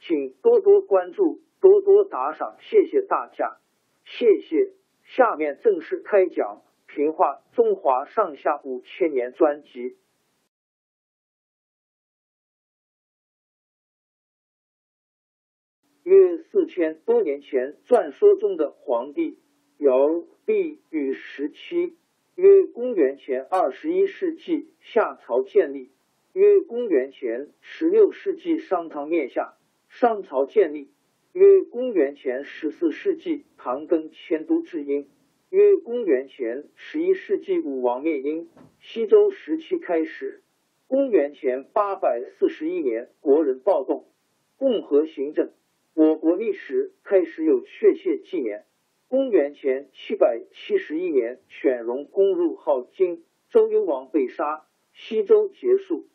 请多多关注，多多打赏，谢谢大家，谢谢。下面正式开讲《评话中华上下五千年》专辑。约四千多年前，传说中的皇帝尧帝禹时期，约公元前二十一世纪，夏朝建立；约公元前十六世纪，商汤灭夏。商朝建立，约公元前十四世纪，唐更迁都至殷；约公元前十一世纪，武王灭殷，西周时期开始。公元前八百四十一年，国人暴动，共和行政。我国历史开始有确切纪年。公元前七百七十一年，犬戎攻入镐京，周幽王被杀，西周结束。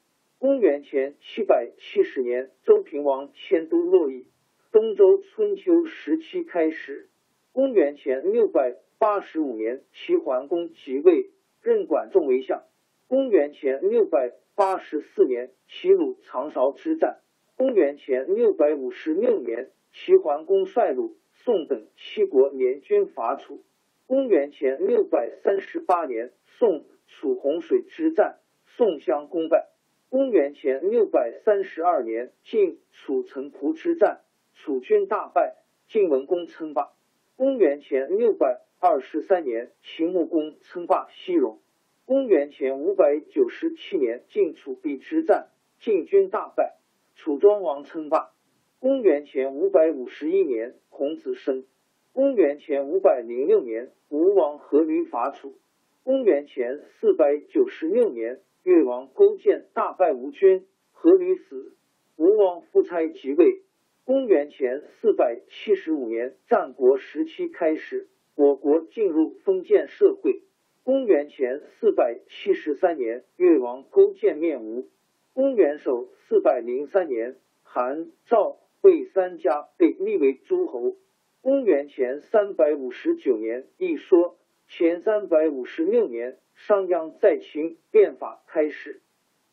公元前七百七十年，周平王迁都洛邑，东周春秋时期开始。公元前六百八十五年，齐桓公即位，任管仲为相。公元前六百八十四年，齐鲁长勺之战。公元前六百五十六年，齐桓公率鲁、宋等七国联军伐楚。公元前六百三十八年，宋楚洪水之战，宋襄公败。公元前六百三十二年，晋楚城濮之战，楚军大败，晋文公称霸。公元前六百二十三年，秦穆公称霸西戎。公元前五百九十七年，晋楚邲之战，晋军大败，楚庄王称霸。公元前五百五十一年，孔子生。公元前五百零六年，吴王阖闾伐楚。公元前四百九十六年。越王勾践大败吴军，阖闾死，吴王夫差即位。公元前四百七十五年，战国时期开始，我国进入封建社会。公元前四百七十三年，越王勾践灭吴。公元首四百零三年，韩、赵、魏三家被立为诸侯。公元前三百五十九年，一说前三百五十六年。商鞅在秦变法开始。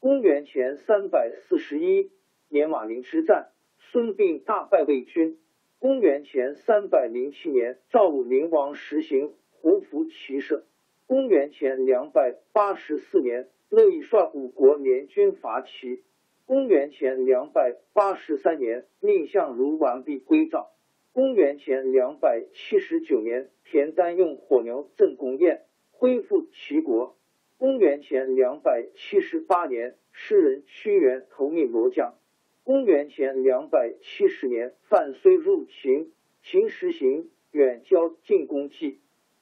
公元前三百四十一年，马陵之战，孙膑大败魏军。公元前三百零七年，赵武灵王实行胡服骑射。公元前两百八十四年，乐毅率五国联军伐齐。公元前两百八十三年，蔺相如完璧归赵。公元前两百七十九年，田单用火牛镇公燕。恢复齐国。公元前两百七十八年，诗人屈原投命罗江。公元前两百七十年，范睢入秦，秦实行远交近攻计。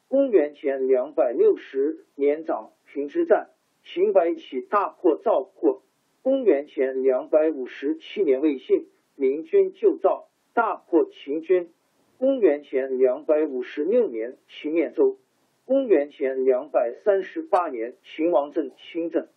公元前两百六十年，长平之战，秦白起大破赵括。公元前两百五十七年，魏信明军救赵，大破秦军。公元前两百五十六年，秦灭周。公元前两百三十八年，秦王政亲政。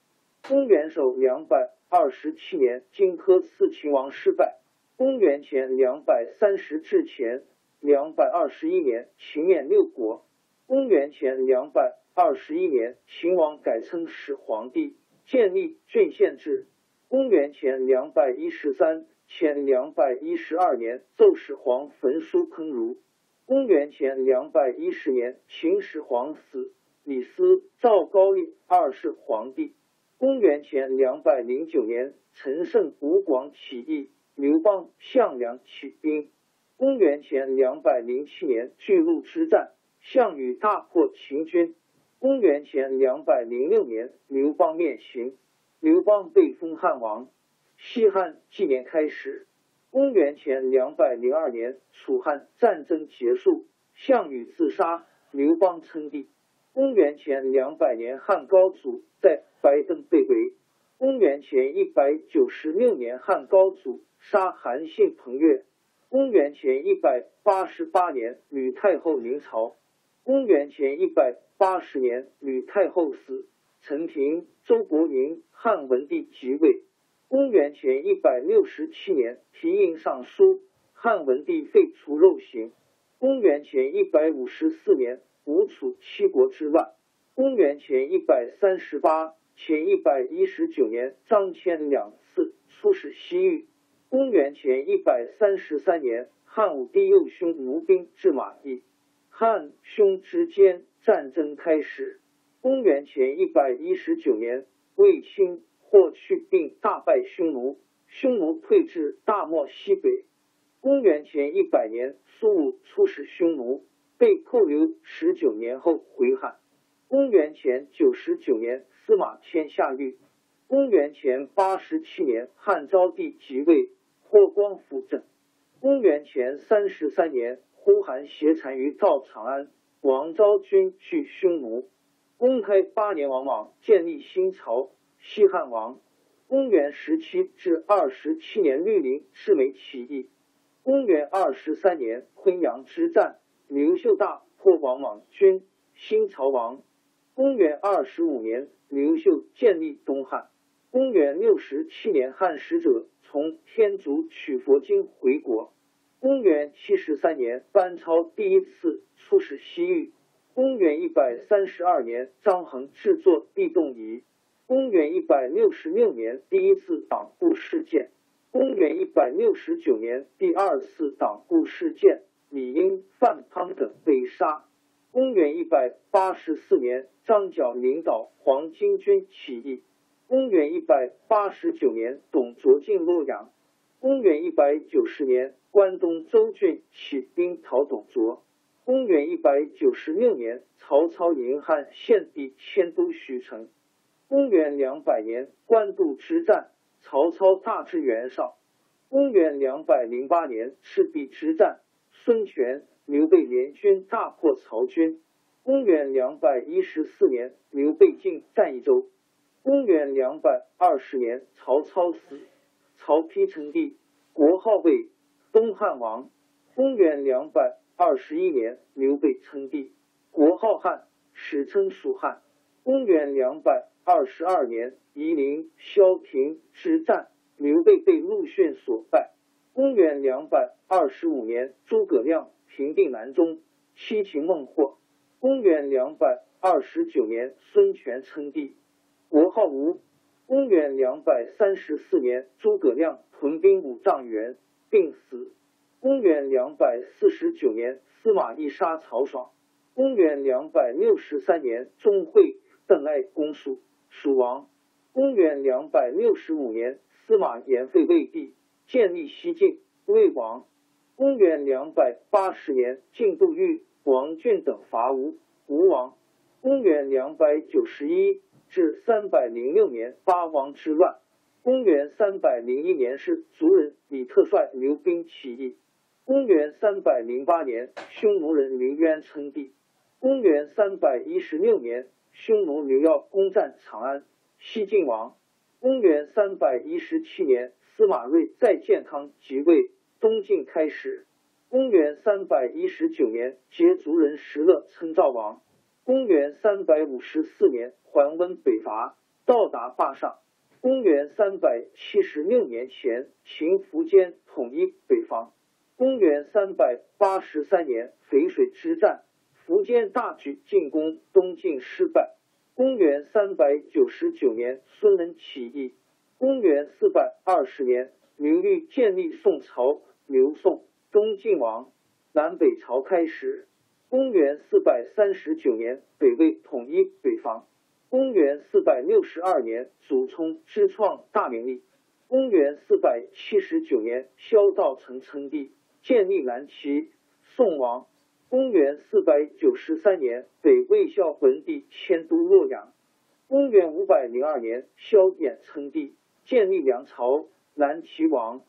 公元首两百二十七年，荆轲刺秦王失败。公元前两百三十至前，两百二十一年，秦灭六国。公元前两百二十一年，秦王改称始皇帝，建立郡县制。公元前两百一十三、前两百一十二年，奏始皇焚书坑儒。公元前两百一十年，秦始皇死，李斯、赵高丽二世皇帝。公元前两百零九年，陈胜吴广起义，刘邦、项梁起兵。公元前两百零七年，巨鹿之战，项羽大破秦军。公元前两百零六年，刘邦灭秦，刘邦被封汉王。西汉纪年开始。公元前两百零二年，楚汉战争结束，项羽自杀，刘邦称帝。公元前两百年，汉高祖在白登被围。公元前一百九十六年，汉高祖杀韩信、彭越。公元前一百八十八年，吕太后临朝。公元前一百八十年，吕太后死，陈平、周伯云汉文帝即位。公元前一百六十七年，提印上书，汉文帝废除肉刑。公元前一百五十四年。吴楚七国之乱，公元前一百三十八、前一百一十九年，张骞两次出使西域。公元前一百三十三年，汉武帝右兄吴兵至马邑，汉匈之间战争开始。公元前一百一十九年，卫青、霍去病大败匈奴，匈奴退至大漠西北。公元前一百年，苏武出使匈奴。被扣留十九年后回汉。公元前九十九年，司马迁下狱。公元前八十七年，汉昭帝即位，霍光辅政。公元前三十三年，呼韩邪单于赵长安，王昭君去匈奴。公开八年，王莽建立新朝，西汉王。公元十七至二十七年，绿林赤眉起义。公元二十三年，昆阳之战。刘秀大破王莽军，新朝王。公元二十五年，刘秀建立东汉。公元六十七年，汉使者从天竺取佛经回国。公元七十三年，班超第一次出使西域。公元一百三十二年，张衡制作地动仪。公元一百六十六年，第一次党锢事件。公元一百六十九年，第二次党锢事件。李英、范康等被杀。公元一百八十四年，张角领导黄巾军起义。公元一百八十九年，董卓进洛阳。公元一百九十年，关东周郡起兵讨董卓。公元一百九十六年，曹操迎汉献帝迁都许城。公元两百年，官渡之战，曹操大致袁绍。公元两百零八年，赤壁之战。孙权、刘备联军大破曹军。公元两百一十四年，刘备进占益州。公元两百二十年，曹操死，曹丕称帝，国号为东汉王。公元两百二十一年，刘备称帝，国号汉，史称蜀汉。公元两百二十二年，夷陵、萧亭之战，刘备被陆逊所败。公元两百二十五年，诸葛亮平定南中，七擒孟获。公元两百二十九年，孙权称帝，国号吴。公元两百三十四年，诸葛亮屯兵五丈原，病死。公元两百四十九年，司马懿杀曹爽。公元两百六十三年，钟会、邓艾攻蜀，蜀王。公元两百六十五年，司马炎废魏帝。建立西晋，魏王。公元两百八十年，晋杜预、王浚等伐吴，吴王。公元两百九十一至三百零六年，八王之乱。公元三百零一年，是族人李特率刘兵起义。公元三百零八年，匈奴人刘渊称帝。公元三百一十六年，匈奴刘耀攻占长安，西晋王。公元三百一十七年。司马睿在建康即位，东晋开始。公元三百一十九年，羯族人石勒称赵王。公元三百五十四年，桓温北伐，到达霸上。公元三百七十六年前，秦苻坚统一北方。公元三百八十三年淝水之战，苻坚大举进攻东晋失败。公元三百九十九年孙能起义。公元四百二十年刘裕建立宋朝，刘宋东晋王，南北朝开始。公元四百三十九年北魏统一北方。公元四百六十二年祖冲之创大明历。公元四百七十九年萧道成称帝。建立南齐，宋王。公元四百九十三年，北魏孝文帝迁都洛阳。公元五百零二年，萧衍称帝，建立梁朝，南齐王。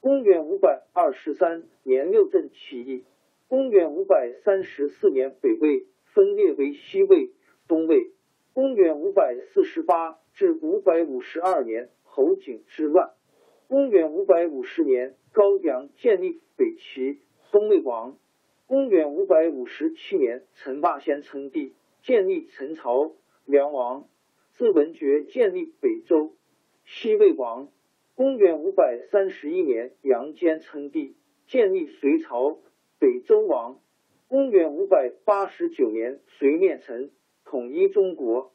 公元五百二十三年，六镇起义。公元五百三十四年，北魏分裂为西魏、东魏。公元五百四十八至五百五十二年，侯景之乱。公元五百五十年，高阳建立北齐，东魏王。公元五百五十七年，陈霸先称帝，建立陈朝，梁王。自文觉建立北周，西魏王。公元五百三十一年，杨坚称帝，建立隋朝，北周王。公元五百八十九年，隋灭陈，统一中国。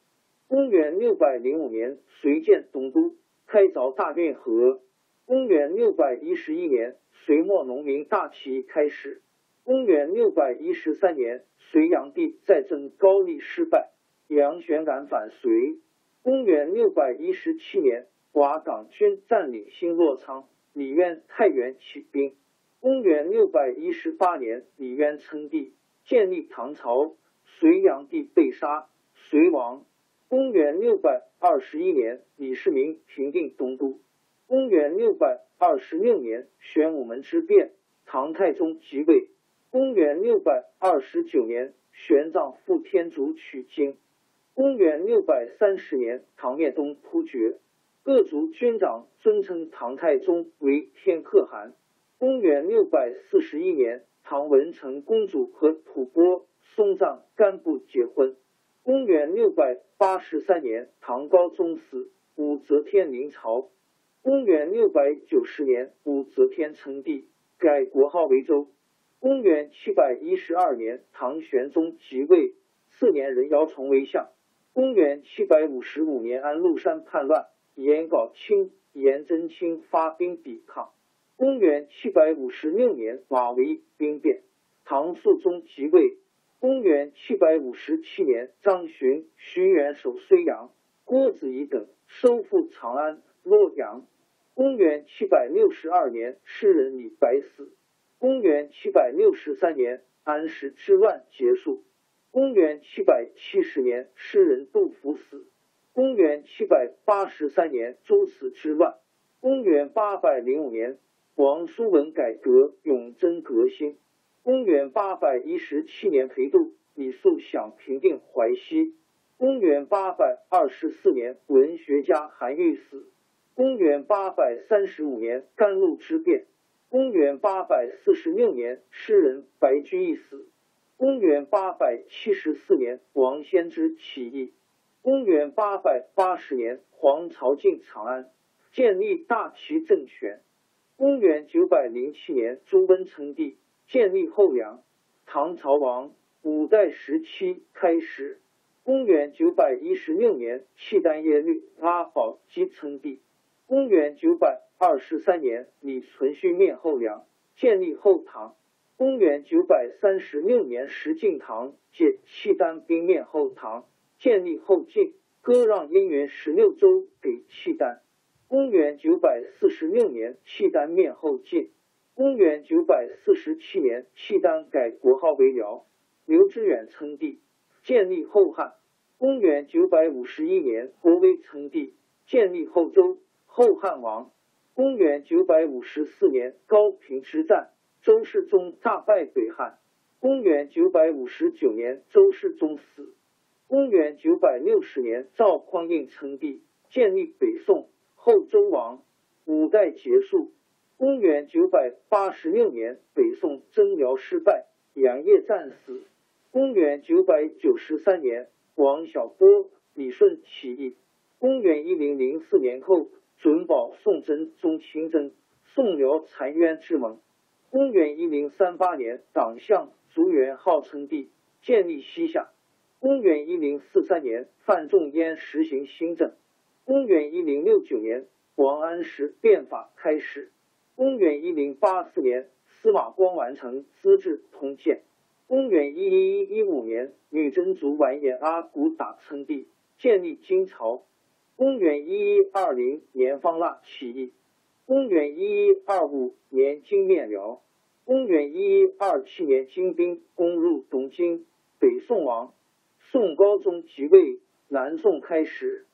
公元六百零五年，隋建东都，开凿大运河。公元六百一十一年，隋末农民大起义开始。公元六百一十三年，隋炀帝再征高丽失败，杨玄感反隋。公元六百一十七年，瓦岗军占领新洛仓，李渊、太原起兵。公元六百一十八年，李渊称帝，建立唐朝，隋炀帝被杀，隋亡。公元六百二十一年，李世民平定东都。公元六百二十六年，玄武门之变，唐太宗即位。公元六百二十九年，玄奘赴天竺取经。公元六百三十年，唐灭东突厥，各族军长尊称唐太宗为天可汗。公元六百四十一年，唐文成公主和吐蕃松赞干布结婚。公元六百八十三年，唐高宗死，武则天临朝。公元六百九十年，武则天称帝，改国号为周。公元七百一十二年，唐玄宗即位，次年任姚崇为相。公元七百五十五年，安禄山叛乱，颜杲卿、颜真卿发兵抵抗。公元七百五十六年，马嵬兵变，唐肃宗即位。公元七百五十七年，张巡、徐元守睢阳，郭子仪等收复长安、洛阳。公元七百六十二年，诗人李白死。公元七百六十三年，安史之乱结束。公元七百七十年，诗人杜甫死。公元七百八十三年，诸此之乱。公元八百零五年，王叔文改革，永贞革新。公元八百一十七年，裴度、李肃想平定淮西。公元八百二十四年，文学家韩愈死。公元八百三十五年，甘露之变。公元八百四十六年，诗人白居易死。公元八百七十四年，王仙芝起义。公元八百八十年，黄巢进长安，建立大齐政权。公元九百零七年，朱温称帝，建立后梁，唐朝亡。五代时期开始。公元九百一十六年，契丹耶律阿保机称帝。公元九百二十三年，李存勖灭后梁，建立后唐。公元九百三十六年，石敬瑭借契丹兵灭后唐，建立后晋，割让燕云十六州给契丹。公元九百四十六年，契丹灭后晋。公元九百四十七年，契丹改国号为辽，刘知远称帝，建立后汉。公元九百五十一年，国威称帝，建立后周。后汉王，公元九百五十四年，高平之战，周世宗大败北汉。公元九百五十九年，周世宗死。公元九百六十年，赵匡胤称帝，建立北宋，后周王。五代结束。公元九百八十六年，北宋征辽失败，杨业战死。公元九百九十三年，王小波、李顺起义。公元一零零四年后。准保宋真宗亲征，宋辽澶渊之盟。公元一零三八年，党项族元号称帝，建立西夏。公元一零四三年，范仲淹实行新政。公元一零六九年，王安石变法开始。公元一零八四年，司马光完成《资治通鉴》。公元一一一五年，女真族完颜阿骨打称帝，建立金朝。公元一一二零年，方腊起义。公元一一二五年，金灭辽。公元一一二七年，金兵攻入东京，北宋亡。宋高宗即位，南宋开始。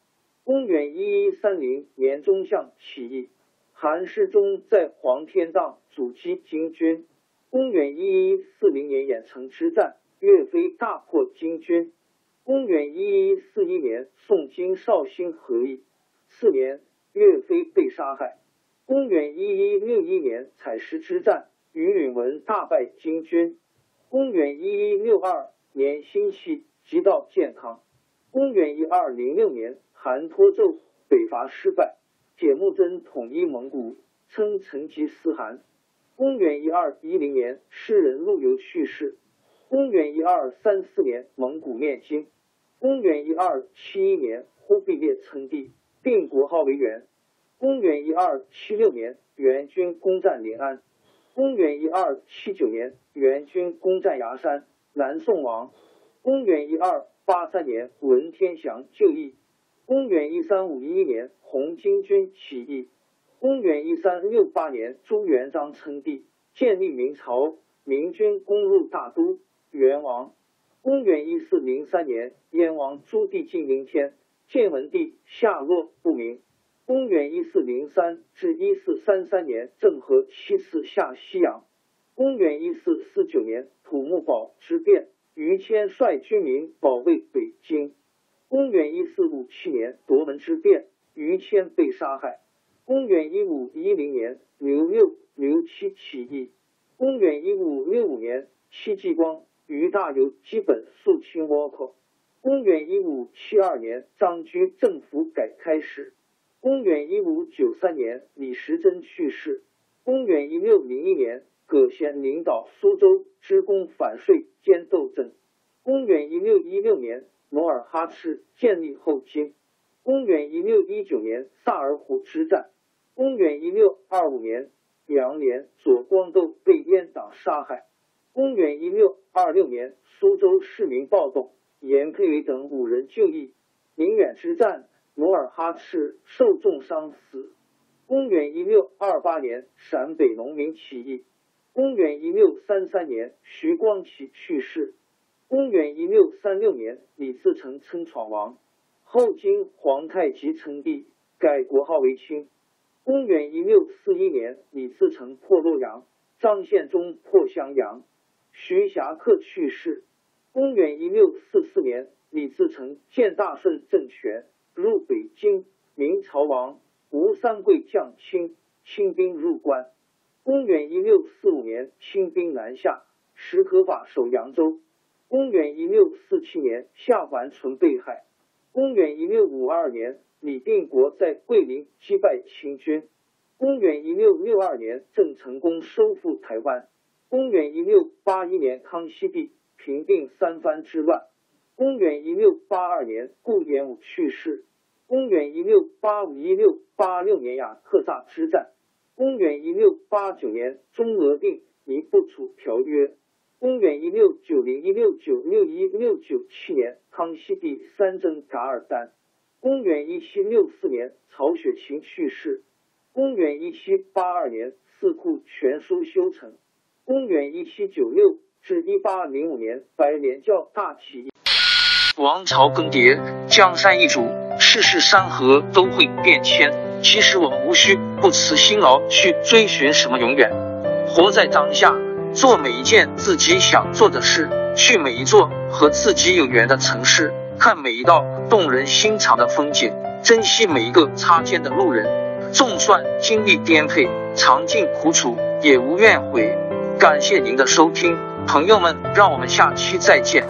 公元一一三零年，中将起义，韩世忠在黄天荡阻击金军。公元一一四零年，郾城之战，岳飞大破金军。公元一一四一年，宋金绍兴和议，次年，岳飞被杀害。公元一一六一年，采石之战，于允文大败金军。公元一一六二年，辛弃疾到建康。公元一二零六年，韩托胄北伐失败，铁木真统一蒙古，称成吉思汗。公元一二一零年，诗人陆游去世。公元一二三四年，蒙古灭金。公元一二七一年，忽必烈称帝，定国号为元。公元一二七六年，元军攻占临安。公元一二七九年，元军攻占崖山，南宋亡。公元一二八三年，文天祥就义。公元一三五一年，红巾军起义。公元一三六八年，朱元璋称帝，建立明朝。明军攻入大都，元亡。公元一四零三年，燕王朱棣进临天，建文帝下落不明。公元一四零三至一四三三年，郑和七次下西洋。公元一四四九年，土木堡之变，于谦率军民保卫北京。公元一四五七年，夺门之变，于谦被杀害。公元一五一零年，刘六、刘七起义。公元一五六五年，戚继光、于大有基本肃清倭寇。公元一五七二年，张居政府改开始。公元一五九三年，李时珍去世。公元一六零一年，葛贤领导苏州之功反税兼斗争。公元一六一六年，努尔哈赤建立后金。公元一六一九年，萨尔浒之战。公元一六二五年，杨涟、左光斗被阉党杀害。公元一六二六年，苏州市民暴动，严佩伟等五人就义。宁远之战。努尔哈赤受重伤死。公元一六二八年，陕北农民起义。公元一六三三年，徐光启去世。公元一六三六年，李自成称闯王，后经皇太极称帝，改国号为清。公元一六四一年，李自成破洛阳，张献忠破襄阳，徐霞客去世。公元一六四四年，李自成建大顺政权。入北京，明朝亡，吴三桂降清，清兵入关。公元一六四五年，清兵南下，石可法守扬州。公元一六四七年，夏桓淳被害。公元一六五二年，李定国在桂林击败清军。公元一六六二年，郑成功收复台湾。公元一六八一年，康熙帝平定三藩之乱。公元一六八二年，顾炎武去世。公元一六八五一六八六年雅克萨之战，公元一六八九年中俄定尼布楚条约，公元一六九零一六九六一六九七年康熙帝三征噶尔丹，公元一七六四年曹雪芹去世，公元一七八二年四库全书修成，公元一七九六至一八零五年白莲教大起义。王朝更迭，江山易主，世事山河都会变迁。其实我们无需不辞辛劳去追寻什么永远，活在当下，做每一件自己想做的事，去每一座和自己有缘的城市，看每一道动人心肠的风景，珍惜每一个擦肩的路人。纵算经历颠沛，尝尽苦楚，也无怨悔。感谢您的收听，朋友们，让我们下期再见。